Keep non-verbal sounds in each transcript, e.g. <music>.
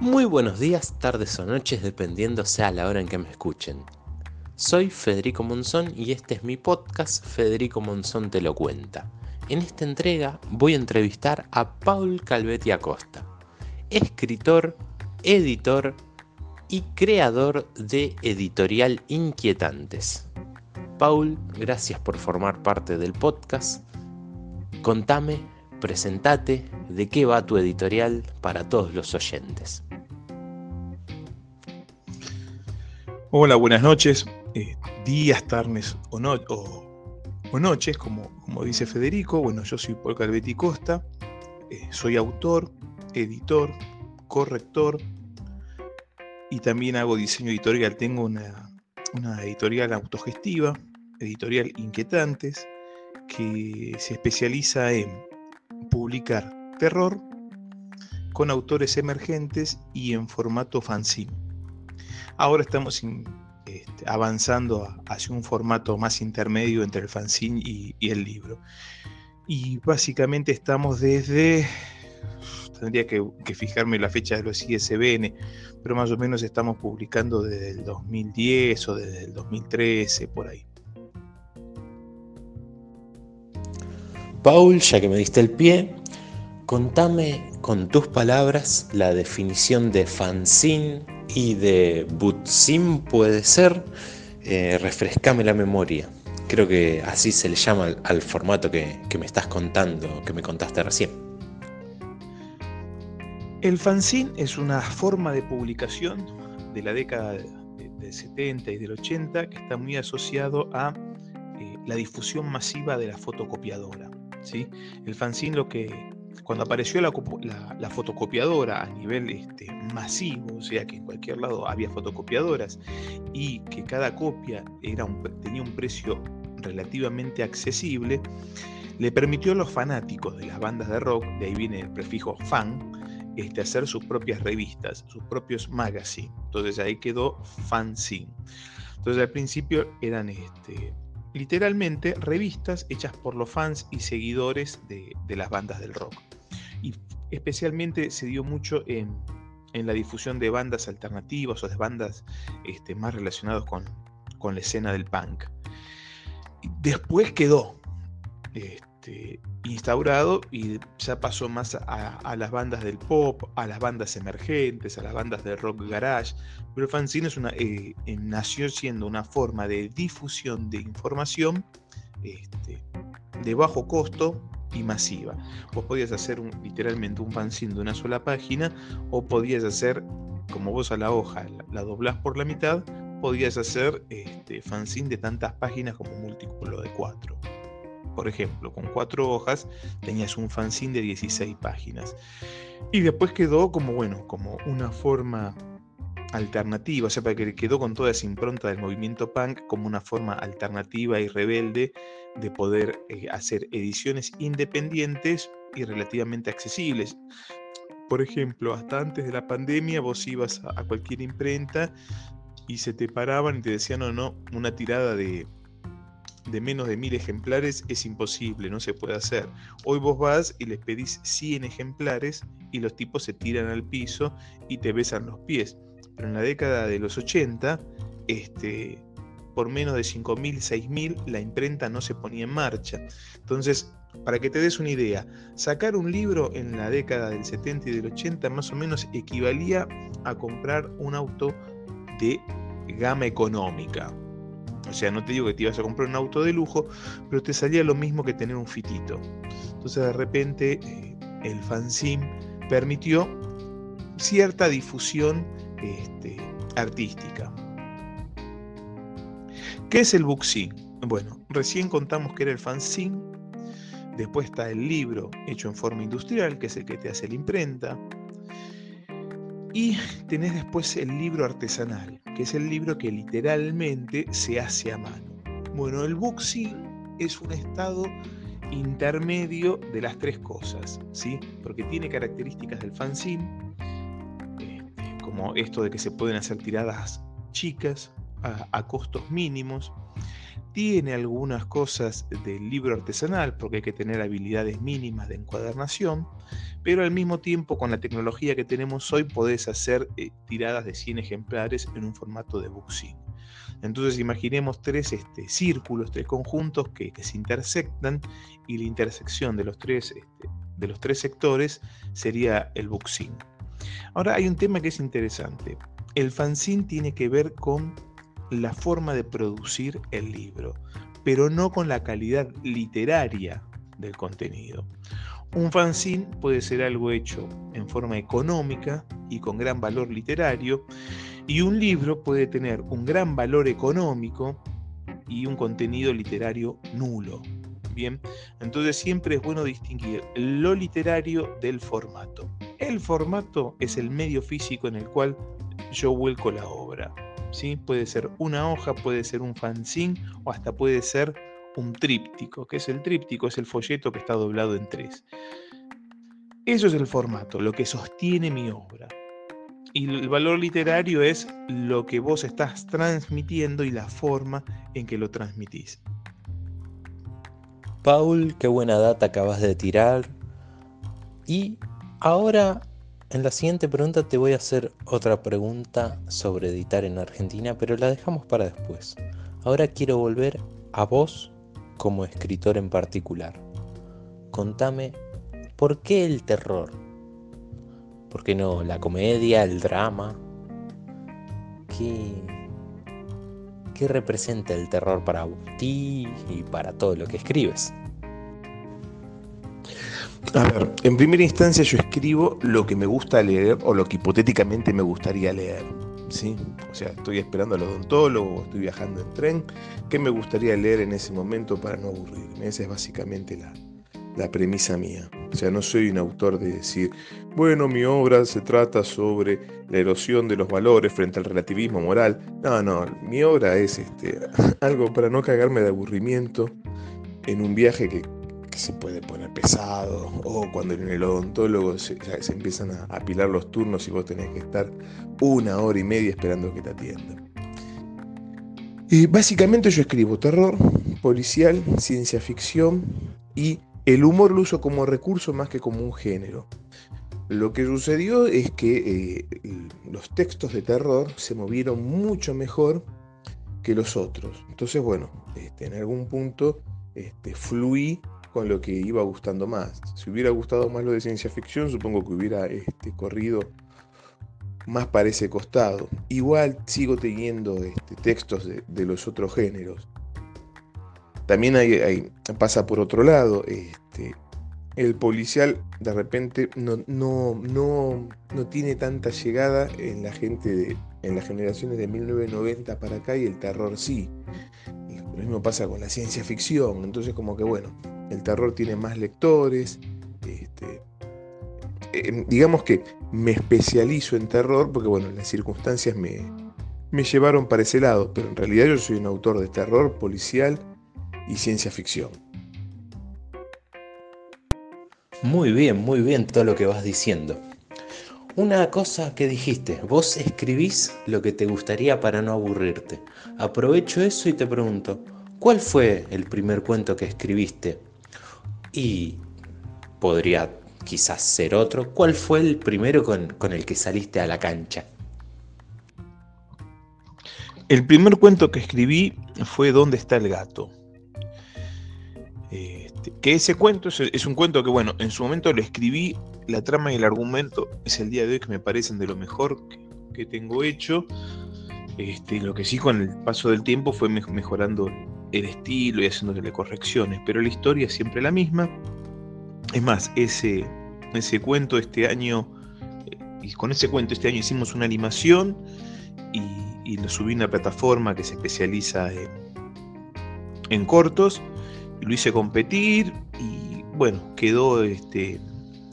Muy buenos días, tardes o noches, dependiendo sea la hora en que me escuchen. Soy Federico Monzón y este es mi podcast Federico Monzón te lo cuenta. En esta entrega voy a entrevistar a Paul Calvetti Acosta, escritor, editor y creador de Editorial Inquietantes. Paul, gracias por formar parte del podcast. Contame, presentate, de qué va tu editorial para todos los oyentes. Hola, buenas noches, eh, días, tardes o, o, noches, como, como, dice Federico. Bueno, yo soy Paul Calvetti Costa, eh, soy autor, editor, corrector y también hago diseño editorial. Tengo una, una editorial autogestiva, editorial Inquietantes, que se especializa en publicar terror con autores emergentes y en formato fanzine. Ahora estamos este, avanzando hacia un formato más intermedio entre el fanzine y, el libro. Y básicamente estamos desde, tendría que, fijarme la fecha de los ISBN, pero más o menos estamos publicando desde el 2010 o desde el 2013, por ahí. Paul, ya que me diste el pie, contame con tus palabras la definición de fanzine y de Butsim puede ser, eh, refrescame la memoria. Creo que así se le llama al, formato que, me estás contando, que me contaste recién. El fanzine es una forma de publicación de la década del 70 y del 80 que está muy asociado a eh, la difusión masiva de la fotocopiadora. El fanzine lo que cuando apareció la, fotocopiadora a nivel este, masivo, o sea que en cualquier lado había fotocopiadoras y que cada copia tenía un precio relativamente accesible, le permitió a los fanáticos de las bandas de rock, de ahí viene el prefijo fan, este, hacer sus propias revistas, sus propios magazines. Entonces ahí quedó fanzine. Entonces al principio eran este, literalmente revistas hechas por los fans y seguidores de, las bandas del rock. Y especialmente se dio mucho en, la difusión de bandas alternativas o de bandas este, más relacionadas con, la escena del punk. Después quedó este, instaurado y ya pasó más a, las bandas del pop, a las bandas emergentes, a las bandas de rock garage. Pero el fanzine es una, eh, eh, nació siendo una forma de difusión de información este, de bajo costo y masiva. Vos podías hacer literalmente un fanzine de una sola página o podías hacer, como vos a la hoja la, doblás por la mitad, podías hacer este, fanzine de tantas páginas como múltiplo de cuatro. Por ejemplo, con cuatro hojas tenías un fanzine de 16 páginas. Y después quedó como, bueno, como una forma alternativa, o sea, para que quedó con toda esa impronta del movimiento punk como una forma alternativa y rebelde de poder eh, hacer ediciones independientes y relativamente accesibles. Por ejemplo, hasta antes de la pandemia vos ibas a, a cualquier imprenta y se te paraban y te decían, no, no, una tirada de de menos de mil ejemplares es imposible, no se puede hacer. Hoy vos vas y les pedís 100 ejemplares y los tipos se tiran al piso y te besan los pies. Pero en la década de los 80, este, por menos de 5.000, 6.000, la imprenta no se ponía en marcha. Entonces, para que te des una idea, sacar un libro en la década del 70 y del 80 más o menos equivalía a comprar un auto de gama económica. O sea, no te digo que te ibas a comprar un auto de lujo, pero te salía lo mismo que tener un fitito. Entonces de repente eh, el fanzine permitió cierta difusión este, artística. ¿Qué es el bookzine? Bueno, recién contamos que era el fanzine, después está el libro hecho en forma industrial, que es el que te hace la imprenta, y tenés después el libro artesanal, que es el libro que literalmente se hace a mano. Bueno, el bookzine es un estado intermedio de las tres cosas, ¿sí? Porque tiene características del fanzine, este, como esto de que se pueden hacer tiradas chicas a, costos mínimos. Tiene algunas cosas del libro artesanal, porque hay que tener habilidades mínimas de encuadernación, pero al mismo tiempo con la tecnología que tenemos hoy podés hacer eh, tiradas de 100 ejemplares en un formato de bookzine. Entonces imaginemos tres este, círculos, tres conjuntos que, se intersectan y la intersección de los tres, este, de los tres sectores sería el bookzine. Ahora hay un tema que es interesante. El fanzine tiene que ver con la forma de producir el libro, pero no con la calidad literaria del contenido. Un fanzine puede ser algo hecho en forma económica y con gran valor literario, y un libro puede tener un gran valor económico y un contenido literario nulo. Bien, entonces siempre es bueno distinguir lo literario del formato. El formato es el medio físico en el cual yo vuelco la obra. ¿Sí? Puede ser una hoja, puede ser un fanzine o hasta puede ser un tríptico. que es el tríptico? Es el folleto que está doblado en tres. Eso es el formato, lo que sostiene mi obra. Y el valor literario es lo que vos estás transmitiendo y la forma en que lo transmitís. Paul, qué buena data acabas de tirar. Y ahora, en la siguiente pregunta te voy a hacer otra pregunta sobre editar en Argentina, pero la dejamos para después. Ahora quiero volver a vos como escritor en particular. Contame, ¿por qué el terror? ¿Por qué no la comedia, el drama? ¿Qué, representa el terror para ti y para todo lo que escribes? A ver, en primera instancia yo escribo lo que me gusta leer o lo que hipotéticamente me gustaría leer. ¿sí? O sea, estoy esperando al odontólogo, estoy viajando en tren. ¿Qué me gustaría leer en ese momento para no aburrirme? Esa es básicamente la, la premisa mía. O sea, no soy un autor de decir, bueno, mi obra se trata sobre la erosión de los valores frente al relativismo moral. No, no, mi obra es este, <laughs> algo para no cagarme de aburrimiento en un viaje que, se puede poner pesado o cuando en el odontólogo se, empiezan a apilar los turnos y vos tenés que estar una hora y media esperando que te atiendan. Y básicamente yo escribo terror, policial, ciencia ficción y el humor lo uso como recurso más que como un género. Lo que sucedió es que eh, los textos de terror se movieron mucho mejor que los otros. Entonces, bueno, este, en algún punto este, fluí con lo que iba gustando más. Si hubiera gustado más lo de ciencia ficción, supongo que hubiera este, corrido más para ese costado. Igual sigo teniendo este, textos de los otros géneros. También pasa por otro lado, este, el policial de repente no, no, no, no, tiene tanta llegada en la gente, de, en las generaciones de 1990 para acá y el terror sí. lo mismo pasa con la ciencia ficción, entonces como que bueno, el terror tiene más lectores, este, em, digamos que me especializo en terror porque bueno, las circunstancias me, me llevaron para ese lado, pero en realidad yo soy un autor de terror policial y ciencia ficción. Muy bien, muy bien todo lo que vas diciendo. Una cosa que dijiste, vos escribís lo que te gustaría para no aburrirte. Aprovecho eso y te pregunto, ¿cuál fue el primer cuento que escribiste? Y podría quizás ser otro. ¿Cuál fue el primero con, con el que saliste a la cancha? El primer cuento que escribí fue ¿Dónde está el gato? Este, que ese cuento es, un cuento que, bueno, en su momento lo escribí, la trama y el argumento es el día de hoy que me parecen de lo mejor que, tengo hecho. Este, lo que sí con el paso del tiempo fue mejorando el estilo y haciéndole correcciones, pero la historia es siempre la misma. Es más, ese, ese cuento este año, eh, y con ese cuento este año hicimos una animación y, lo subí a una plataforma que se especializa en, en cortos lo hice competir y bueno, quedó este,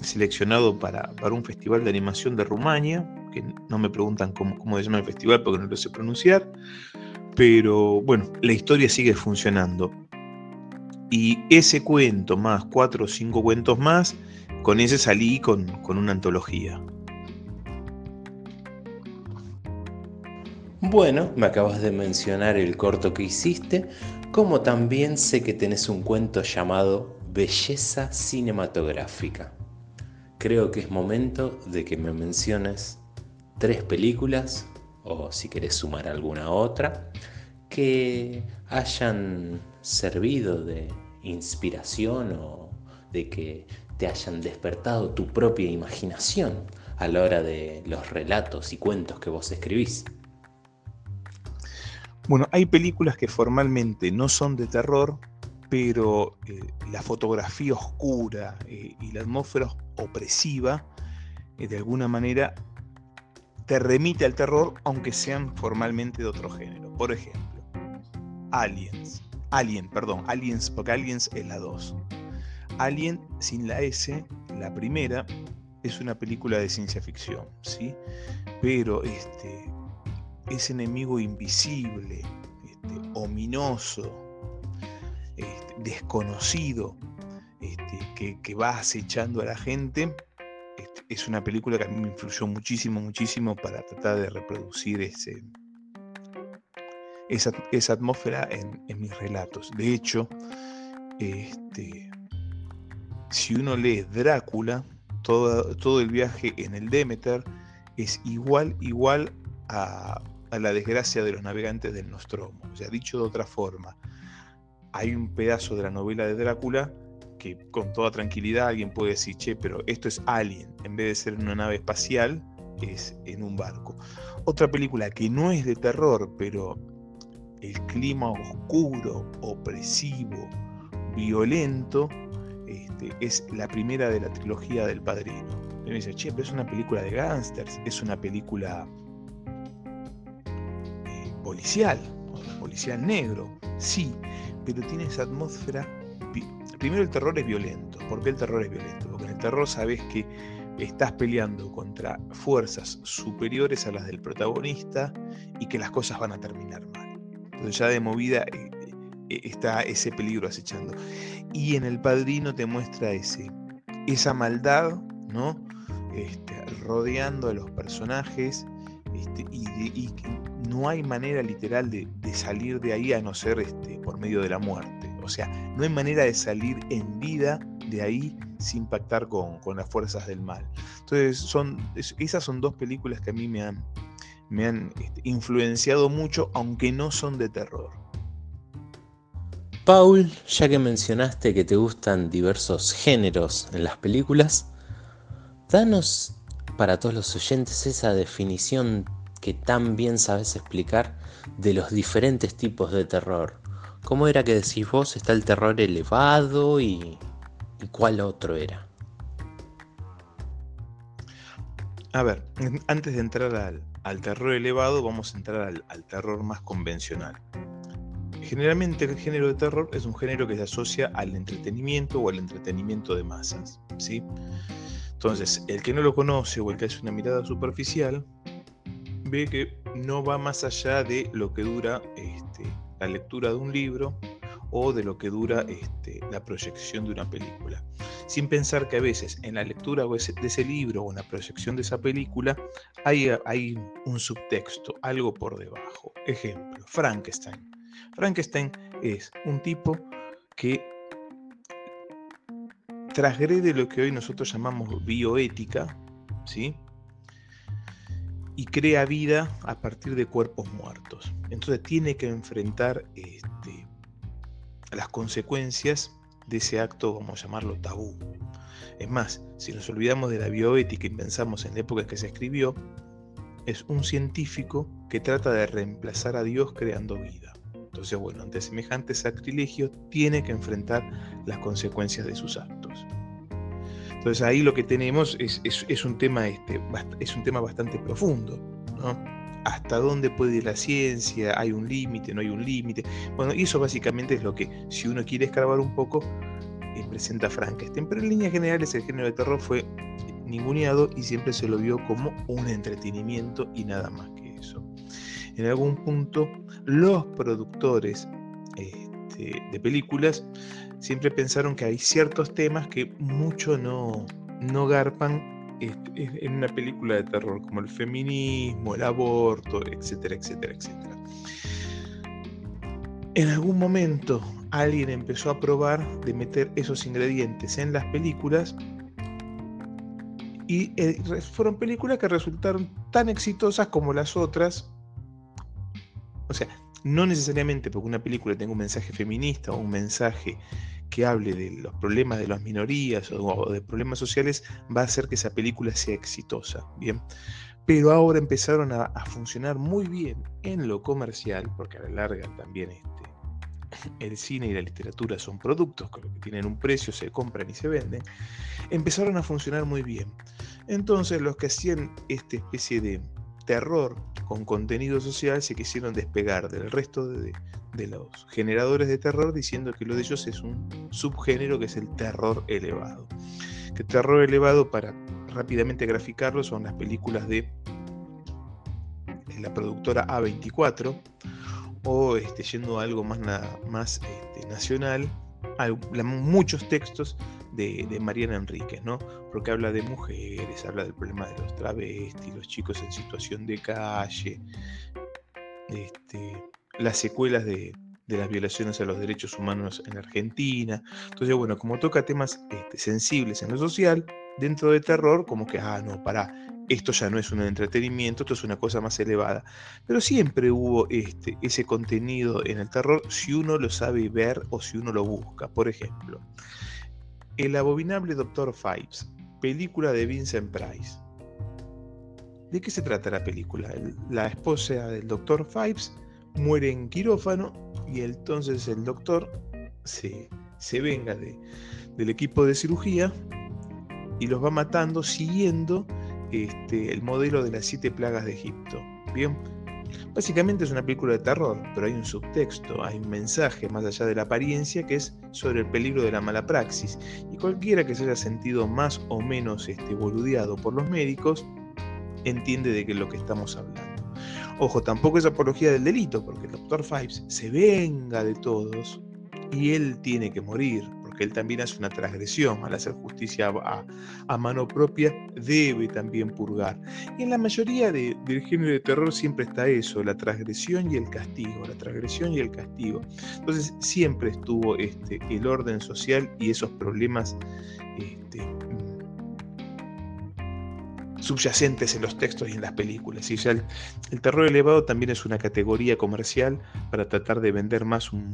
seleccionado para, un festival de animación de Rumania, que no me preguntan cómo, cómo se llama el festival porque no lo sé pronunciar, pero bueno, la historia sigue funcionando. Y ese cuento más cuatro o cinco cuentos más, con ese salí con, con una antología. Bueno, me acabas de mencionar el corto que hiciste, como también sé que tenés un cuento llamado Belleza Cinematográfica. Creo que es momento de que me menciones tres películas, o si querés sumar alguna otra, que hayan servido de inspiración o de que te hayan despertado tu propia imaginación a la hora de los relatos y cuentos que vos escribís. Bueno, hay películas que formalmente no son de terror, pero eh, la fotografía oscura eh, y la atmósfera opresiva, eh, de alguna manera, te remite al terror, aunque sean formalmente de otro género. Por ejemplo, Aliens. Alien, perdón, Aliens, porque Aliens es la 2. Alien sin la S, la primera, es una película de ciencia ficción, ¿sí? Pero este, ese enemigo invisible, este, ominoso, este, desconocido, este, que, va acechando a la gente, es una película que a mí me influyó muchísimo, muchísimo para tratar de reproducir ese, esa, atmósfera en, mis relatos. De hecho, si uno lee Drácula, todo, todo el viaje en el Demeter es igual, igual a, a la desgracia de los navegantes del Nostromo. O sea, dicho de otra forma, hay un pedazo de la novela de Drácula que con toda tranquilidad alguien puede decir, che, pero esto es Alien, en vez de ser en una nave espacial, es en un barco. Otra película que no es de terror, pero el clima oscuro, opresivo, violento, este, es la primera de la trilogía del Padrino. Y me dice, che, pero es una película de gángsters, es una película policial, policial negro, sí, pero tiene esa atmósfera. Primero el terror es violento. ¿Por qué el terror es violento? Porque en el terror sabes que estás peleando contra fuerzas superiores a las del protagonista y que las cosas van a terminar mal. Entonces ya de movida eh, eh, está ese peligro acechando. Y en el padrino te muestra ese, esa maldad, ¿no? Este, rodeando a los personajes este, y, y, no hay manera literal de, salir de ahí a no ser este, por medio de la muerte. O sea, no hay manera de salir en vida de ahí sin pactar con, las fuerzas del mal. Entonces, esas son dos películas que a mí me han, me han este, influenciado mucho, aunque no son de terror. Paul, ya que mencionaste que te gustan diversos géneros en las películas, danos para todos los oyentes esa definición que tan bien sabes explicar de los diferentes tipos de terror. ¿Cómo era que decís vos? Está el terror elevado y, cuál otro era. A ver, antes de entrar al, terror elevado, vamos a entrar al, al, terror más convencional. Generalmente el género de terror es un género que se asocia al entretenimiento o al entretenimiento de masas. ¿sí? Entonces, el que no lo conoce o el que hace una mirada superficial ve que no va más allá de lo que dura este, la lectura de un libro o de lo que dura este, la proyección de una película. Sin pensar que a veces en la lectura de ese libro o en la proyección de esa película hay, un subtexto, algo por debajo. Ejemplo, Frankenstein. Frankenstein es un tipo que transgrede lo que hoy nosotros llamamos bioética, ¿sí? Y crea vida a partir de cuerpos muertos. Entonces tiene que enfrentar este, las consecuencias de ese acto, vamos a llamarlo tabú. Es más, si nos olvidamos de la bioética y pensamos en la época en que se escribió, es un científico que trata de reemplazar a Dios creando vida. Entonces, bueno, ante semejante sacrilegio tiene que enfrentar las consecuencias de sus actos. Entonces ahí lo que tenemos es, un, tema, este, es un tema bastante profundo. ¿no? ¿Hasta dónde puede ir la ciencia? ¿Hay un límite? ¿No hay un límite? Bueno, y eso básicamente es lo que, si uno quiere escarbar un poco, eh, presenta Frankenstein. Pero en líneas generales el género de terror fue ninguneado y siempre se lo vio como un entretenimiento y nada más que eso. En algún punto, los productores este, de películas siempre pensaron que hay ciertos temas que mucho no, no garpan en una película de terror, como el feminismo, el aborto, etcétera, etcétera, etcétera. En algún momento alguien empezó a probar de meter esos ingredientes en las películas y eh, fueron películas que resultaron tan exitosas como las otras. O sea, no necesariamente porque una película tenga un mensaje feminista o un mensaje que hable de los problemas de las minorías o de problemas sociales va a hacer que esa película sea exitosa, ¿bien? Pero ahora empezaron a, funcionar muy bien en lo comercial, porque a la larga también este, el cine y la literatura son productos que tienen un precio, se compran y se venden, empezaron a funcionar muy bien. Entonces los que hacían esta especie de terror con contenido social se quisieron despegar del resto de, los generadores de terror diciendo que lo de ellos es un subgénero que es el terror elevado. Que terror elevado, para rápidamente graficarlo, son las películas de la productora A24 o este, yendo a algo más, más este, nacional, hay muchos textos de, Mariana Enríquez, ¿no? Porque habla de mujeres, habla del problema de los travestis, los chicos en situación de calle, este, las secuelas de, las violaciones a los derechos humanos en Argentina. Entonces, bueno, como toca temas este, sensibles en lo social, dentro de terror, como que, ah, no, para, esto ya no es un entretenimiento, esto es una cosa más elevada. Pero siempre hubo este, ese contenido en el terror si uno lo sabe ver o si uno lo busca. Por ejemplo, el abominable Dr. Fives, película de Vincent Price. ¿De qué se trata la película? La esposa del Dr. Fives muere en quirófano y entonces el doctor se, venga del equipo de cirugía y los va matando siguiendo este, el modelo de las siete plagas de Egipto. Bien, Básicamente es una película de terror, pero hay un subtexto, hay un mensaje más allá de la apariencia que es sobre el peligro de la mala praxis. Y cualquiera que se haya sentido más o menos este, boludeado por los médicos entiende de qué es lo que estamos hablando. Ojo, tampoco es apología del delito, porque el Dr. Fives se venga de todos y él tiene que morir él también hace una transgresión al hacer justicia a, mano propia, debe también purgar. Y en la mayoría del género de terror siempre está eso, la transgresión y el castigo, la transgresión y el castigo. Entonces siempre estuvo este, el orden social y esos problemas este, subyacentes en los textos y en las películas. Y el, el, terror elevado también es una categoría comercial para tratar de vender más un,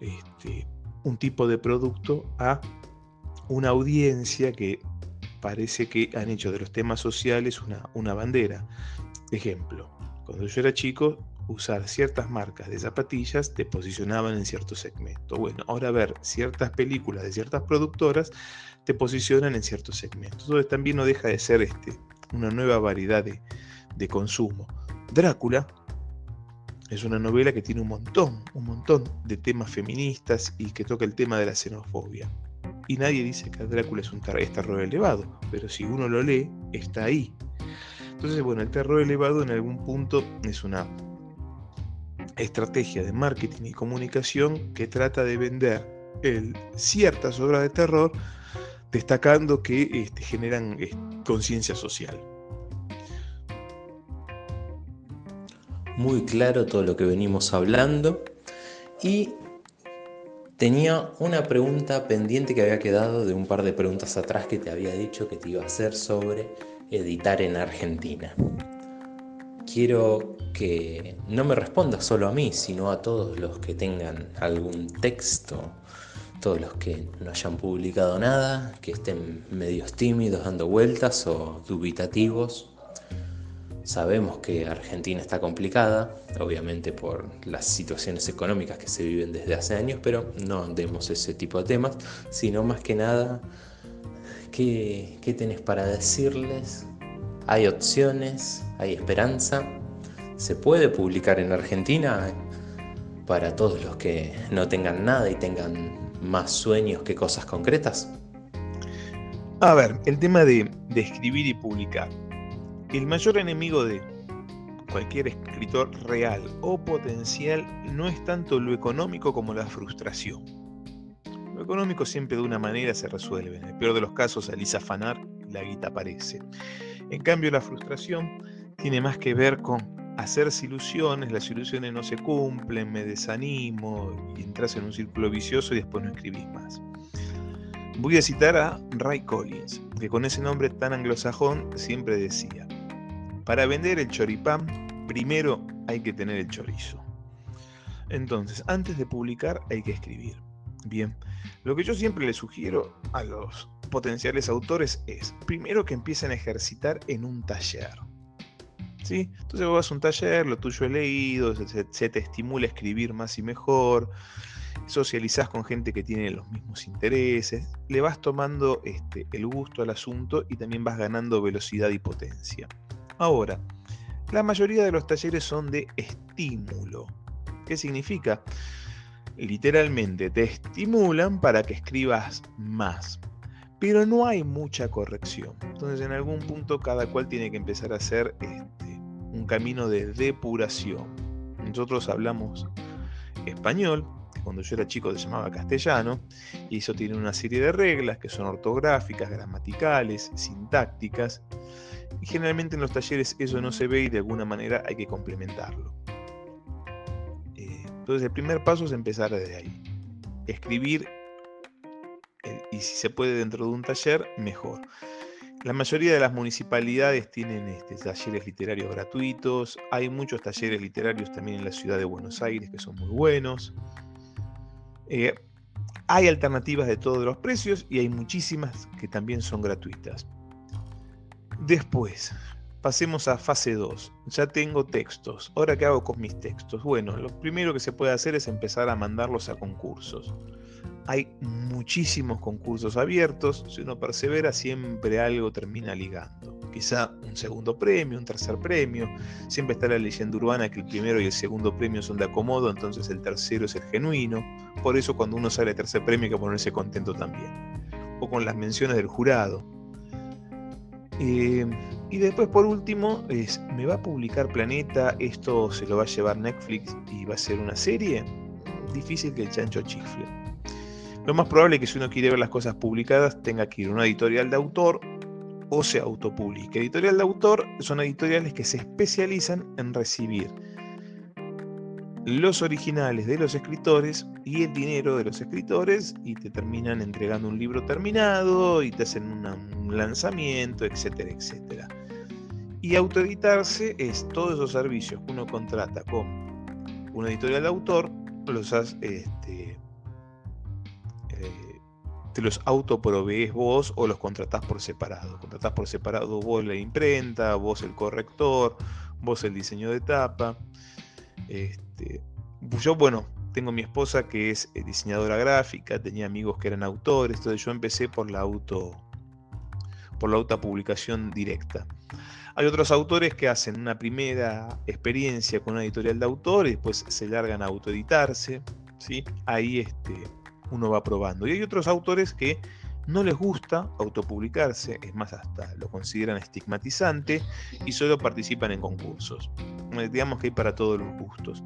este, un tipo de producto a una audiencia que parece que han hecho de los temas sociales una, una bandera. Ejemplo, cuando yo era chico, usar ciertas marcas de zapatillas te posicionaban en cierto segmento. Bueno, ahora ver ciertas películas de ciertas productoras te posicionan en cierto segmento. Entonces también no deja de ser este, una nueva variedad de, de consumo. Drácula es una novela que tiene un montón, un montón de temas feministas y que toca el tema de la xenofobia. Y nadie dice que Drácula es un terror elevado, pero si uno lo lee, está ahí. Entonces, bueno, el terror elevado en algún punto es una estrategia de marketing y comunicación que trata de vender ciertas obras de terror destacando que este, generan conciencia social. Muy claro todo lo que venimos hablando y tenía una pregunta pendiente que había quedado de un par de preguntas atrás que te había dicho que te iba a hacer sobre editar en Argentina. Quiero que no me respondas solo a mí, sino a todos los que tengan algún texto, todos los que no hayan publicado nada, que estén medios tímidos dando vueltas o dubitativos Sabemos que Argentina está complicada, obviamente por las situaciones económicas que se viven desde hace años, pero no demos ese tipo de temas, sino más que nada, ¿qué, qué tenés para decirles? ¿Hay opciones? ¿Hay esperanza? ¿Se puede publicar en Argentina para todos los que no tengan nada y tengan más sueños que cosas concretas? A ver, el tema de escribir y publicar el mayor enemigo de cualquier escritor real o potencial no es tanto lo económico como la frustración. Lo económico siempre de una manera se resuelve. En el peor de los casos, alisa afanar, la guita aparece. En cambio, la frustración tiene más que ver con hacerse ilusiones, las ilusiones no se cumplen, me desanimo y entras en un círculo vicioso y después no escribís más. Voy a citar a Ray Collins, que con ese nombre tan anglosajón siempre decía, para vender el choripán, primero hay que tener el chorizo. Entonces, antes de publicar hay que escribir. Bien, lo que yo siempre le sugiero a los potenciales autores es, primero que empiecen a ejercitar en un taller. ¿Sí? Entonces vos vas a un taller, lo tuyo he leído, se, te estimula a escribir más y mejor, socializás con gente que tiene los mismos intereses, le vas tomando este, el gusto al asunto y también vas ganando velocidad y potencia. Ahora, la mayoría de los talleres son de estímulo. ¿Qué significa? Literalmente te estimulan para que escribas más. Pero no hay mucha corrección. Entonces en algún punto cada cual tiene que empezar a hacer este, un camino de depuración. Nosotros hablamos español, cuando yo era chico se llamaba castellano, y eso tiene una serie de reglas que son ortográficas, gramaticales, sintácticas, y generalmente en los talleres eso no se ve y de alguna manera hay que complementarlo. Eh, entonces el primer paso es empezar desde ahí. Escribir, eh, y si se puede dentro de un taller, mejor. La mayoría de las municipalidades tienen este, talleres literarios gratuitos. Hay muchos talleres literarios también en la ciudad de Buenos Aires que son muy buenos. Eh, hay alternativas de todos los precios y hay muchísimas que también son gratuitas. Después, pasemos a fase 2. Ya tengo textos. Ahora, ¿qué hago con mis textos? Bueno, lo primero que se puede hacer es empezar a mandarlos a concursos. Hay muchísimos concursos abiertos. Si uno persevera, siempre algo termina ligando. Quizá un segundo premio, un tercer premio. Siempre está la leyenda urbana que el primero y el segundo premio son de acomodo, entonces el tercero es el genuino. Por eso cuando uno sale tercer premio hay que ponerse contento también. O con las menciones del jurado eh, y después, por último, ¿me va a publicar Planeta? ¿Esto se lo va a llevar Netflix y va a ser una serie? Difícil que el chancho chifle. Lo más probable es que si uno quiere ver las cosas publicadas, tenga que ir a una editorial de autor o se autopublique. Editorial de autor son editoriales que se especializan en recibir los originales de los escritores y el dinero de los escritores y te terminan entregando un libro terminado y te hacen un lanzamiento, etcétera, etcétera. Y autoeditarse es todos esos servicios que uno contrata con una editorial de autor, los este, eh, te los autoprovees vos o los contratás por separado. Contratás por separado vos la imprenta, vos el corrector, vos el diseño de tapa. Este, yo, bueno, tengo mi esposa que es eh, diseñadora gráfica, tenía amigos que eran autores, entonces yo empecé por la auto por la autopublicación directa. Hay otros autores que hacen una primera experiencia con una editorial de autor y después se largan a autoeditarse, ¿sí? Ahí este, uno va probando. Y hay otros autores que no les gusta autopublicarse, es más, hasta lo consideran estigmatizante y solo participan en concursos. Eh, digamos que hay para todos los gustos.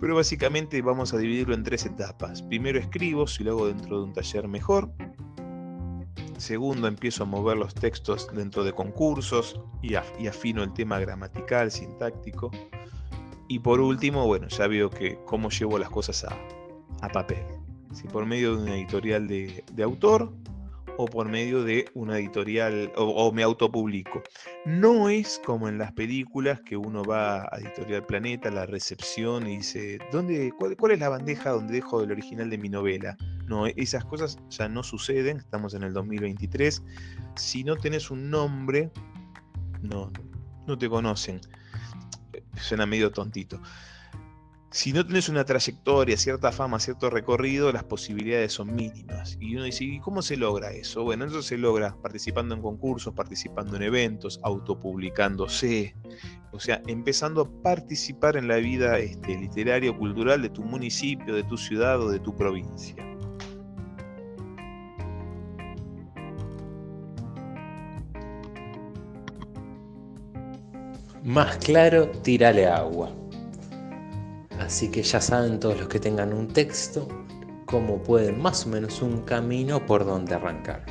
Pero básicamente vamos a dividirlo en tres etapas. Primero escribo, si lo hago dentro de un taller mejor. Segundo, empiezo a mover los textos dentro de concursos y, afino el tema gramatical, sintáctico. Y por último, bueno, ya veo que cómo llevo las cosas a, papel. Si por medio de una editorial de autor o por medio de una editorial o, me autopublico. No es como en las películas que uno va a Editorial Planeta, la recepción y dice, ¿dónde, cuál, es la bandeja donde dejo el original de mi novela? No, esas cosas ya no suceden, estamos en el 2023. Si no tenés un nombre, no, no te conocen. Suena medio tontito si no tenés una trayectoria, cierta fama, cierto recorrido, las posibilidades son mínimas. Y uno dice, ¿y cómo se logra eso? Bueno, eso se logra participando en concursos, participando en eventos, autopublicándose, o sea, empezando a participar en la vida este, literaria o cultural de tu municipio, de tu ciudad o de tu provincia. Más claro, tírale agua. Así que ya saben todos los que tengan un texto cómo pueden más o menos un camino por donde arrancar.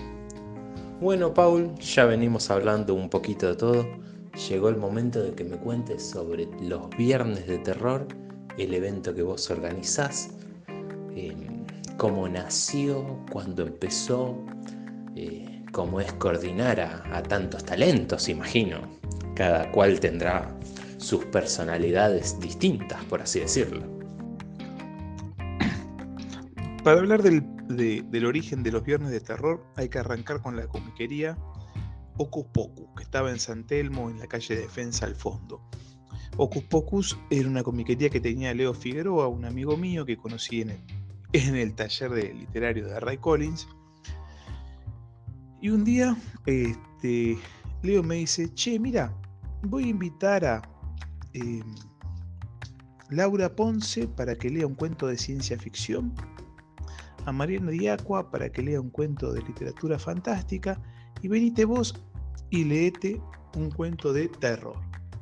Bueno, Paul, ya venimos hablando un poquito de todo. llegó el momento de que me cuentes sobre los viernes de terror, el evento que vos organizás, em, cómo nació, cuándo empezó, eh, cómo es coordinar a, a tantos talentos, imagino. Cada cual tendrá sus personalidades distintas, por así decirlo. Para hablar del, del, origen de los viernes de terror, hay que arrancar con la comiquería Ocus Pocus, que estaba en San Telmo, en la calle Defensa al fondo. Ocus Pocus era una comiquería que tenía Leo Figueroa, un amigo mío que conocí en el, en el taller de literario de Ray Collins. Y un día, este, Leo me dice, che, mira, voy a invitar a eh, Laura Ponce para que lea un cuento de ciencia ficción, a Mariano Diacua para que lea un cuento de literatura fantástica, y venite vos y leete un cuento de terror.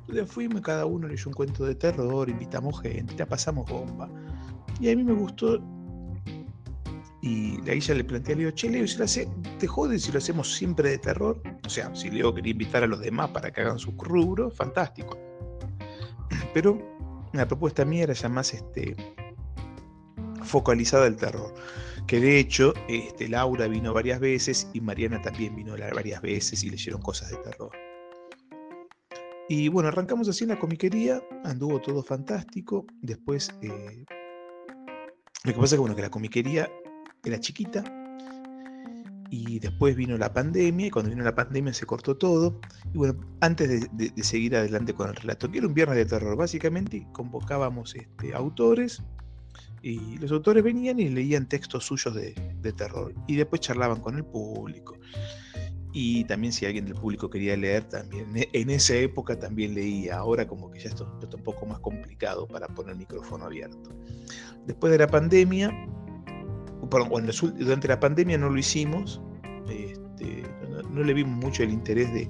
Entonces fuimos, cada uno leyó un cuento de terror, invitamos gente, la pasamos bomba. Y a mí me gustó. Y ahí ya le planteé a Leo, che, Leo, si lo hace, ¿te jode si lo hacemos siempre de terror? O sea, si Leo quería invitar a los demás para que hagan su rubro, fantástico. Pero la propuesta mía era ya más este, focalizada al terror. Que de hecho, este, Laura vino varias veces y Mariana también vino varias veces y leyeron cosas de terror. Y bueno, arrancamos así en la comiquería, anduvo todo fantástico. Después, eh, lo que pasa es que, bueno, que la comiquería era chiquita, y después vino la pandemia, y cuando vino la pandemia se cortó todo. Y bueno, antes de, seguir adelante con el relato, que era un viernes de terror, básicamente convocábamos este, autores, y los autores venían y leían textos suyos de, terror, y después charlaban con el público. Y también si alguien del público quería leer, también en esa época también leía, ahora como que ya esto está un poco más complicado para poner el micrófono abierto. Después de la pandemia, durante la pandemia no lo hicimos, no, le vimos mucho el interés de,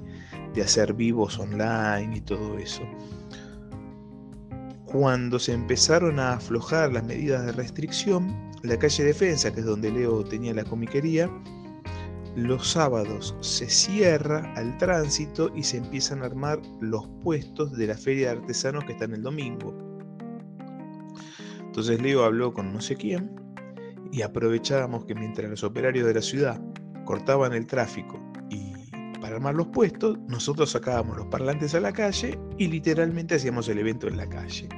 hacer vivos online y todo eso. Cuando se empezaron a aflojar las medidas de restricción, la calle Defensa, que es donde Leo tenía la comiquería, los sábados se cierra al tránsito y se empiezan a armar los puestos de la feria de artesanos que están el domingo. Entonces Leo habló con no sé quién y aprovechábamos que mientras los operarios de la ciudad cortaban el tráfico armar los puestos, nosotros sacábamos los parlantes a la calle y literalmente hacíamos el evento en la calle.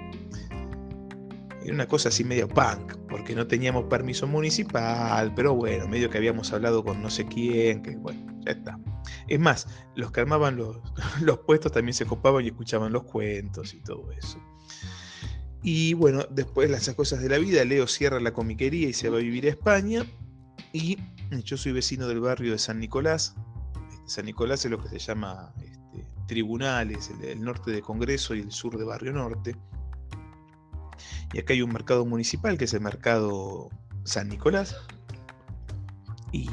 Era una cosa así medio punk, porque no teníamos permiso municipal, pero bueno, medio que habíamos hablado con no sé quién, que bueno, ya está. Es más, los que armaban los, <laughs> los puestos también se copaban y escuchaban los cuentos y todo eso. Y bueno, después las cosas de la vida, Leo cierra la comiquería y se va a vivir a España. Y yo soy vecino del barrio de San Nicolás. San Nicolás es lo que se llama este, tribunales, el, norte de Congreso y el sur de Barrio Norte. Y acá hay un mercado municipal que es el mercado San Nicolás. Y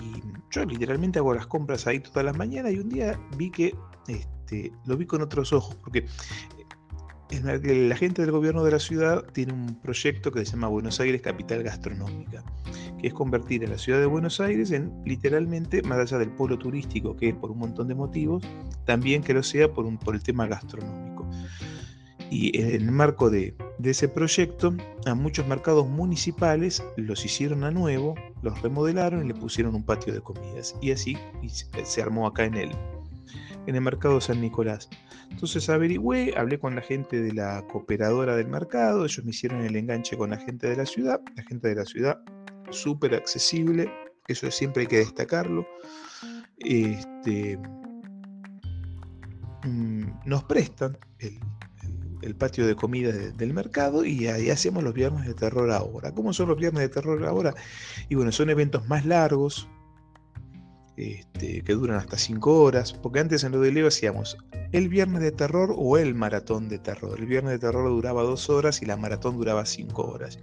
yo literalmente hago las compras ahí todas las mañanas y un día vi que este, lo vi con otros ojos, porque la gente del gobierno de la ciudad tiene un proyecto que se llama Buenos Aires Capital Gastronómica, que es convertir a la ciudad de Buenos Aires en literalmente, más allá del polo turístico, que es por un montón de motivos, también que lo sea por, un, por el tema gastronómico. Y en el marco de, de ese proyecto, a muchos mercados municipales los hicieron a nuevo, los remodelaron y le pusieron un patio de comidas. Y así se armó acá en el, en el mercado San Nicolás. Entonces averigüé, hablé con la gente de la cooperadora del mercado, ellos me hicieron el enganche con la gente de la ciudad, la gente de la ciudad súper accesible, eso siempre hay que destacarlo. Este, mm, nos prestan el, patio de comida del mercado y ahí hacemos los viernes de terror ahora. ¿Cómo son los viernes de terror ahora? Y bueno, son eventos más largos, este, que duran hasta 5 horas, porque antes en lo de Leo hacíamos el viernes de terror o el maratón de terror. El viernes de terror duraba 2 horas y la maratón duraba 5 horas.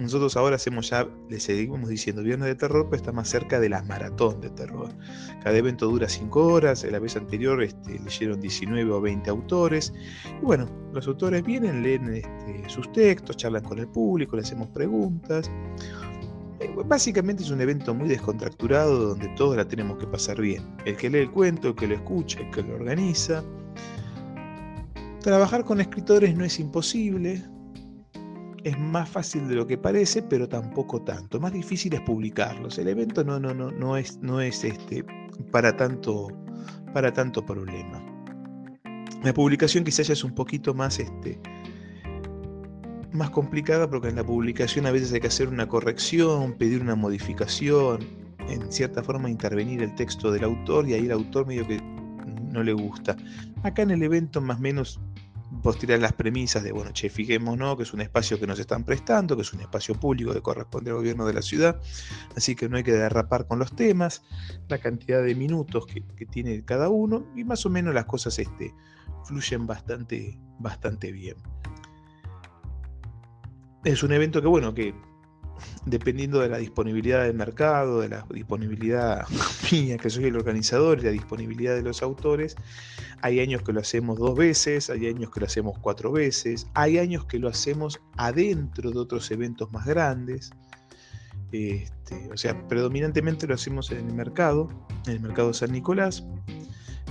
Nosotros ahora hacemos ya, le seguimos diciendo viernes de terror, pero está más cerca de la maratón de terror. Cada evento dura 5 horas, la vez anterior este, leyeron 19 o 20 autores. Y bueno, los autores vienen, leen este, sus textos, charlan con el público, le hacemos preguntas. Eh, básicamente es un evento muy descontracturado donde todos la tenemos que pasar bien. El que lee el cuento, el que lo escucha, el que lo organiza. Trabajar con escritores no es imposible, es más fácil de lo que parece, pero tampoco tanto. Más difícil es publicarlos. El evento no, no, no, no es, no es este, para, tanto, para tanto problema. La publicación quizás ya es un poquito más, este, más complicada porque en la publicación a veces hay que hacer una corrección, pedir una modificación, en cierta forma intervenir el texto del autor y ahí el autor medio que no le gusta. Acá en el evento más o menos vos tirás las premisas de, bueno, che, fijémonos que es un espacio que nos están prestando, que es un espacio público que corresponde al gobierno de la ciudad, así que no hay que derrapar con los temas, la cantidad de minutos que, tiene cada uno y más o menos las cosas este, fluyen bastante, bastante bien. Es un evento que, bueno, que dependiendo de la disponibilidad del mercado, de la disponibilidad <laughs> mía, que soy el organizador, y la disponibilidad de los autores, hay años que lo hacemos dos veces, hay años que lo hacemos cuatro veces, hay años que lo hacemos adentro de otros eventos más grandes. Este, o sea, predominantemente lo hacemos en el mercado, en el mercado San Nicolás,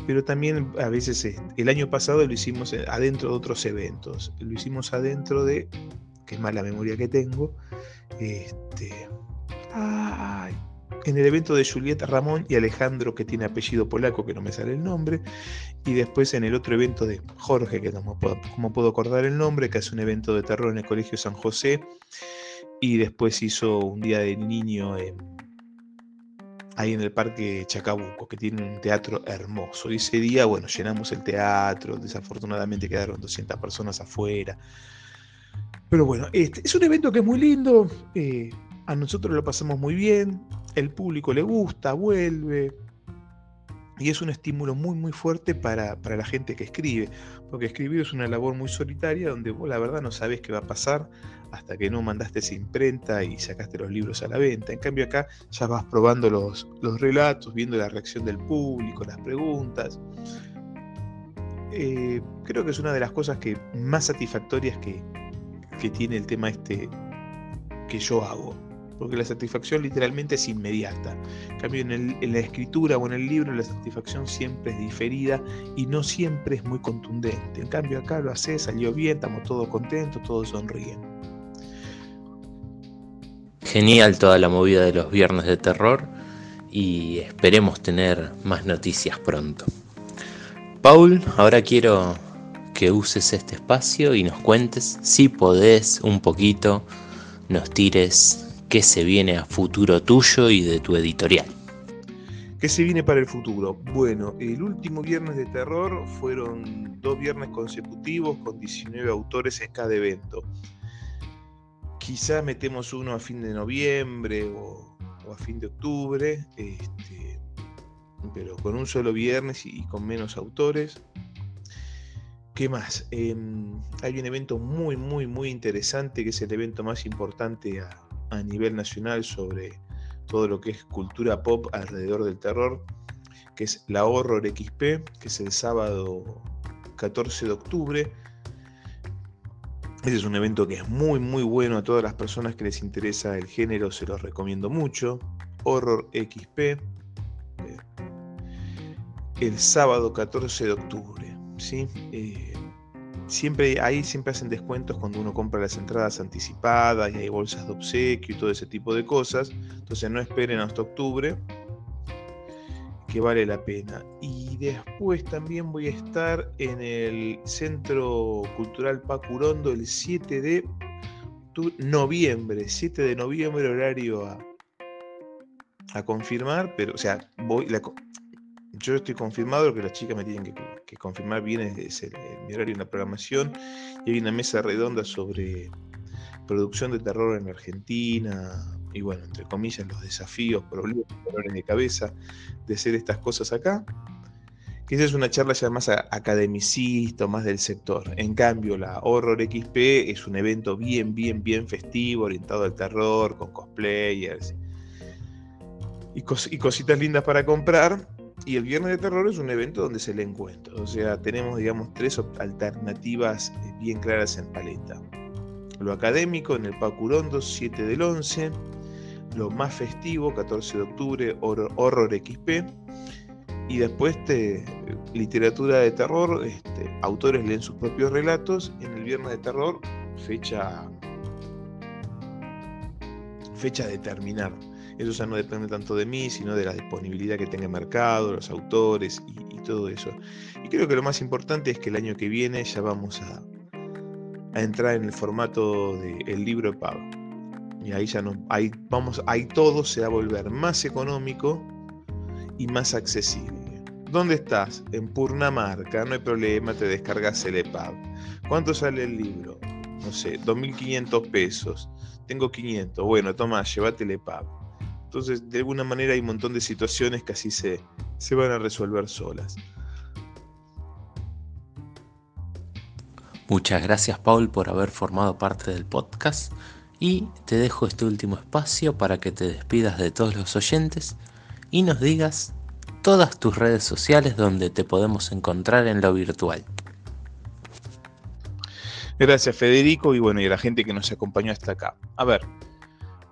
pero también a veces eh, el año pasado lo hicimos adentro de otros eventos, lo hicimos adentro de, que es más la memoria que tengo, este, en el evento de Julieta Ramón y Alejandro, que tiene apellido polaco, que no me sale el nombre, y después en el otro evento de Jorge, que no puedo, como puedo acordar el nombre, que hace un evento de terror en el Colegio San José, y después hizo un día de niño ahí en el Parque Chacabuco, que tiene un teatro hermoso. Y ese día, bueno, llenamos el teatro, desafortunadamente quedaron 200 personas afuera. Pero bueno, este es un evento que es muy lindo, eh, a nosotros lo pasamos muy bien, el público le gusta, vuelve, y es un estímulo muy muy fuerte para, la gente que escribe, porque escribir es una labor muy solitaria donde vos la verdad no sabes qué va a pasar hasta que no mandaste esa imprenta y sacaste los libros a la venta. En cambio acá ya vas probando los, los relatos, viendo la reacción del público, las preguntas. Eh, creo que es una de las cosas que más satisfactorias que, que tiene el tema este que yo hago. Porque la satisfacción literalmente es inmediata. En cambio, en, la escritura o en el libro la satisfacción siempre es diferida y no siempre es muy contundente. En cambio, acá lo hace, salió bien, estamos todos contentos, todos sonríen. Genial toda la movida de los viernes de terror y esperemos tener más noticias pronto. Paul, ahora quiero que uses este espacio y nos cuentes, si podés, un poquito, nos tires qué se viene a futuro tuyo y de tu editorial. ¿Qué se viene para el futuro? Bueno, el último viernes de terror fueron dos viernes consecutivos con 19 autores en cada evento. Quizás metemos uno a fin de noviembre o, a fin de octubre, este, pero con un solo viernes y con menos autores. ¿Qué más? Em, hay un evento muy, muy, muy interesante que es el evento más importante a, nivel nacional sobre todo lo que es cultura pop alrededor del terror, que es la Horror XP, que es el sábado 14 de octubre. Ese es un evento que es muy, muy bueno a todas las personas que les interesa el género, se los recomiendo mucho. Horror XP, eh, el sábado 14 de octubre. ¿sí? Eh, siempre ahí siempre hacen descuentos cuando uno compra las entradas anticipadas y hay bolsas de obsequio y todo ese tipo de cosas. Entonces no esperen hasta octubre, que vale la pena. Y después también voy a estar en el Centro Cultural Pacurondo el 7 de noviembre, 7 de noviembre horario a, a confirmar, pero o sea, voy, yo estoy confirmado, lo que las chicas me tienen que, confirmar bien es, el, mi horario en la programación. Y hay una mesa redonda sobre producción de terror en Argentina. Y bueno, entre comillas, los desafíos, problemas, dolores de cabeza de hacer estas cosas acá. Que esa es una charla ya más academicista, más del sector. En cambio, la Horror XP es un evento bien, bien, bien festivo, orientado al terror, con cosplayers y, y cositas lindas para comprar y el Viernes de Terror es un evento donde se le encuentra. O sea, tenemos, digamos, tres alternativas eh, bien claras en paleta. Lo académico en el Pacurondo, 7 del 11. Lo más festivo, 14 de octubre, Horror, XP. y después te, literatura de terror, este, autores leen sus propios relatos, en el Viernes de Terror, fecha, fecha determinada. Eso ya no depende tanto de mí, sino de la disponibilidad que tenga el mercado, los autores y, todo eso. Y creo que lo más importante es que el año que viene ya vamos a, a entrar en el formato del libro de pago. Y ahí ya no, ahí vamos, ahí todo se va a volver más económico y más accesible. ¿Dónde estás? En Purnamarca, no hay problema, te descargas el EPUB. ¿Cuánto sale el libro? No sé, 2.500 pesos. Tengo 500. Bueno, toma, llévate el EPUB. Entonces, de alguna manera hay un montón de situaciones que así se, se van a resolver solas. Muchas gracias Paul por haber formado parte del podcast y te dejo este último espacio para que te despidas de todos los oyentes y nos digas todas tus redes sociales donde te podemos encontrar en lo virtual. Gracias Federico y bueno, y a la gente que nos acompañó hasta acá. A ver,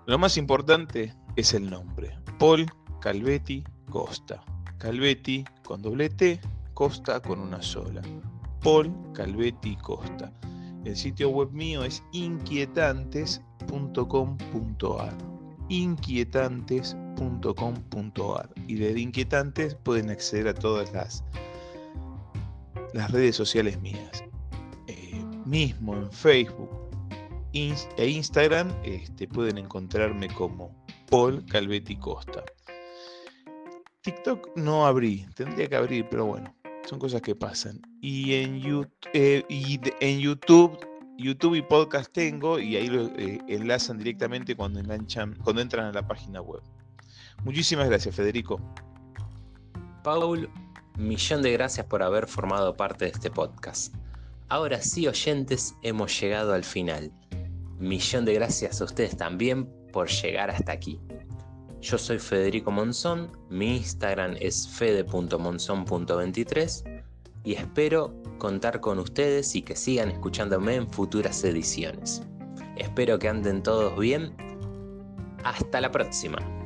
lo más importante es el nombre. Paul Calvetti Costa. Calvetti con doble T, Costa con una sola. Paul Calvetti Costa. El sitio web mío es inquietantes.com.ar. Inquietantes.com.ar. Y desde Inquietantes pueden acceder a todas las, las redes sociales mías. Eh, mismo en Facebook e Instagram este, pueden encontrarme como Paul Calvetti Costa. TikTok no abrí, tendría que abrir, pero bueno, son cosas que pasan. Y en, YouTube, eh, y YouTube, YouTube y podcast tengo y ahí lo eh, enlazan directamente cuando enganchan, cuando entran a la página web. Muchísimas gracias, Federico. Paul, millón de gracias por haber formado parte de este podcast. Ahora sí, oyentes, hemos llegado al final. Millón de gracias a ustedes también por llegar hasta aquí. Yo soy Federico Monzón, mi Instagram es fede.monzón.23 y espero contar con ustedes y que sigan escuchándome en futuras ediciones. Espero que anden todos bien. Hasta la próxima.